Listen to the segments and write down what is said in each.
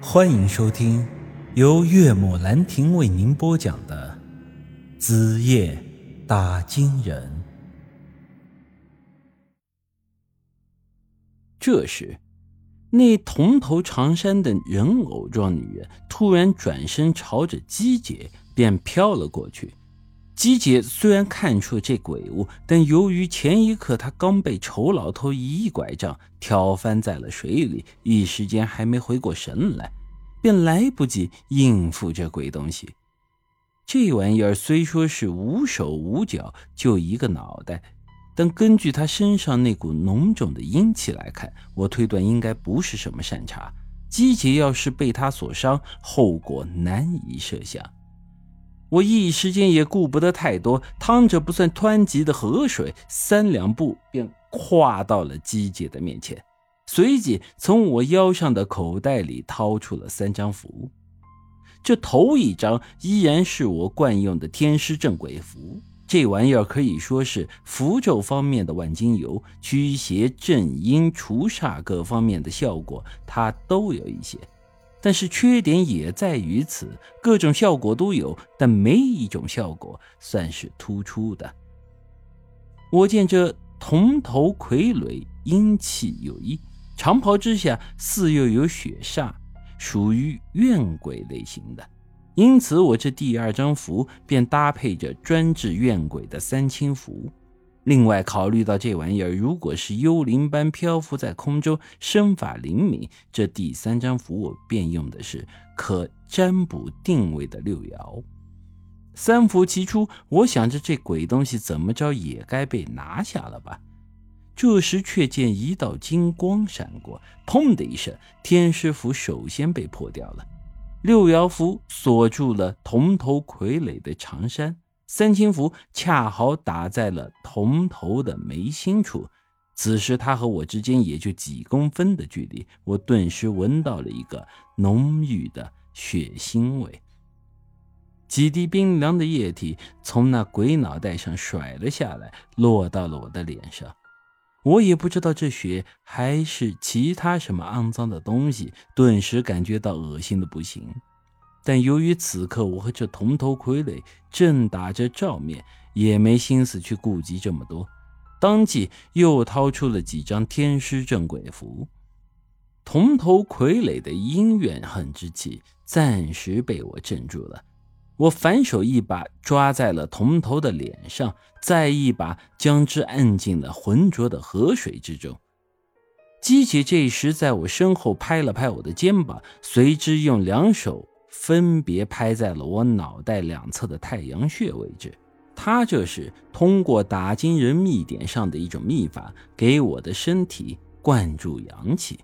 欢迎收听由岳母兰亭为您播讲的《子夜打金人》。这时，那铜头长衫的人偶状女人突然转身，朝着姬姐便飘了过去。姬姐虽然看出了这鬼物，但由于前一刻她刚被丑老头一拐杖挑翻在了水里，一时间还没回过神来，便来不及应付这鬼东西。这玩意儿虽说是无手无脚，就一个脑袋，但根据他身上那股浓重的阴气来看，我推断应该不是什么善茬。姬姐要是被他所伤，后果难以设想。我一时间也顾不得太多，趟着不算湍急的河水，三两步便跨到了姬姐的面前，随即从我腰上的口袋里掏出了三张符。这头一张依然是我惯用的天师镇鬼符，这玩意儿可以说是符咒方面的万金油，驱邪镇阴除煞各方面的效果，它都有一些。但是缺点也在于此，各种效果都有，但没一种效果算是突出的。我见这铜头傀儡阴气有异，长袍之下似又有血煞，属于怨鬼类型的，因此我这第二张符便搭配着专治怨鬼的三清符。另外，考虑到这玩意儿如果是幽灵般漂浮在空中，身法灵敏，这第三张符我便用的是可占卜定位的六爻。三符齐出，我想着这鬼东西怎么着也该被拿下了吧。这时却见一道金光闪过，砰的一声，天师符首先被破掉了，六爻符锁住了铜头傀儡的长衫。三清符恰好打在了铜头的眉心处，此时他和我之间也就几公分的距离，我顿时闻到了一个浓郁的血腥味。几滴冰凉的液体从那鬼脑袋上甩了下来，落到了我的脸上。我也不知道这血还是其他什么肮脏的东西，顿时感觉到恶心的不行。但由于此刻我和这铜头傀儡正打着照面，也没心思去顾及这么多，当即又掏出了几张天师镇鬼符。铜头傀儡的阴怨恨之气暂时被我镇住了，我反手一把抓在了铜头的脸上，再一把将之按进了浑浊的河水之中。姬姐这时在我身后拍了拍我的肩膀，随之用两手。分别拍在了我脑袋两侧的太阳穴位置。他这是通过打金人秘典上的一种秘法，给我的身体灌注阳气。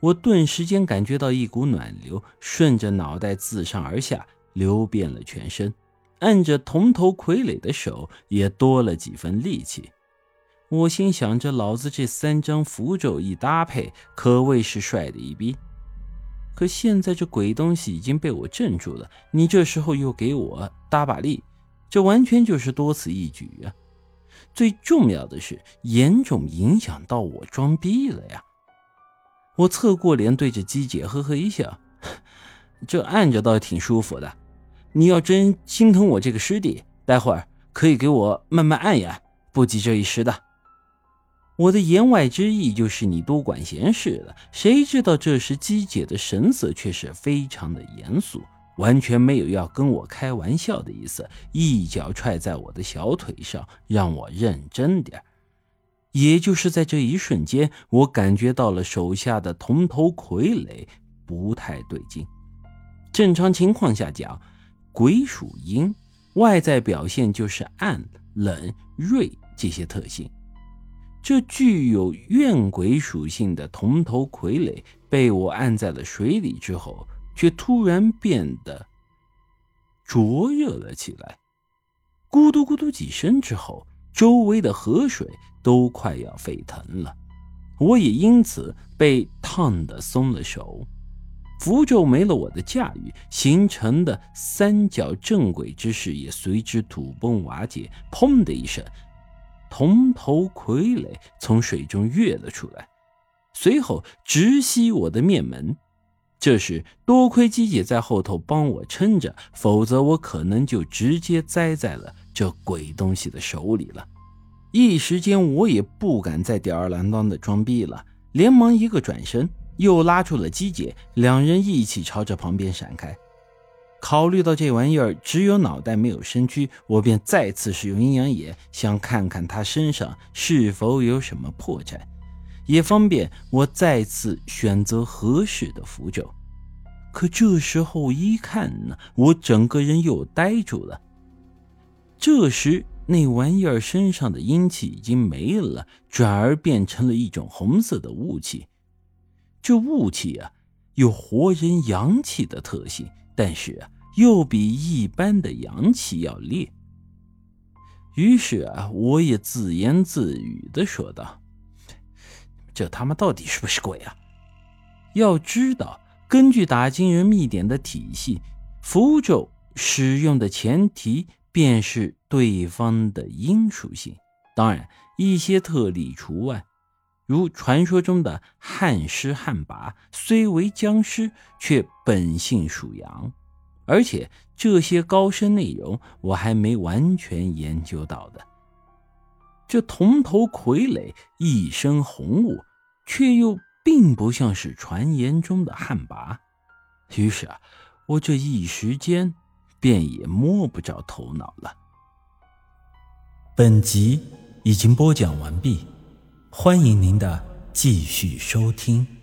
我顿时间感觉到一股暖流顺着脑袋自上而下流遍了全身，按着铜头傀儡的手也多了几分力气。我心想着，老子这三张符咒一搭配，可谓是帅的一逼。可现在这鬼东西已经被我镇住了，你这时候又给我搭把力，这完全就是多此一举啊！最重要的是，严重影响到我装逼了呀！我侧过脸对着姬姐呵呵一笑，这按着倒挺舒服的。你要真心疼我这个师弟，待会儿可以给我慢慢按呀，不急这一时的。我的言外之意就是你多管闲事了。谁知道这时姬姐的神色却是非常的严肃，完全没有要跟我开玩笑的意思，一脚踹在我的小腿上，让我认真点也就是在这一瞬间，我感觉到了手下的铜头傀儡不太对劲。正常情况下讲，鬼属阴，外在表现就是暗、冷、锐这些特性。这具有怨鬼属性的铜头傀儡被我按在了水里之后，却突然变得灼热了起来。咕嘟咕嘟几声之后，周围的河水都快要沸腾了，我也因此被烫得松了手。符咒没了我的驾驭，形成的三角正轨之势也随之土崩瓦解。砰的一声。铜头傀儡从水中跃了出来，随后直袭我的面门。这时多亏鸡姐在后头帮我撑着，否则我可能就直接栽在了这鬼东西的手里了。一时间我也不敢再吊儿郎当的装逼了，连忙一个转身，又拉住了鸡姐，两人一起朝着旁边闪开。考虑到这玩意儿只有脑袋没有身躯，我便再次使用阴阳眼，想看看他身上是否有什么破绽。也方便我再次选择合适的符咒。可这时候一看呢，我整个人又呆住了。这时那玩意儿身上的阴气已经没了，转而变成了一种红色的雾气。这雾气啊，有活人阳气的特性，但是，又比一般的阳气要烈。于是啊，我也自言自语的说道。这他妈到底是不是鬼啊？要知道，根据打金人秘典的体系，符咒使用的前提便是对方的阴属性，当然一些特例除外，如传说中的汉尸汉魃，虽为僵尸，却本性属阳。而且这些高深内容，我还没完全研究到的。这铜头傀儡一身红雾。却又并不像是传言中的旱魃，于是啊，我这一时间便也摸不着头脑了。本集已经播讲完毕，欢迎您的继续收听。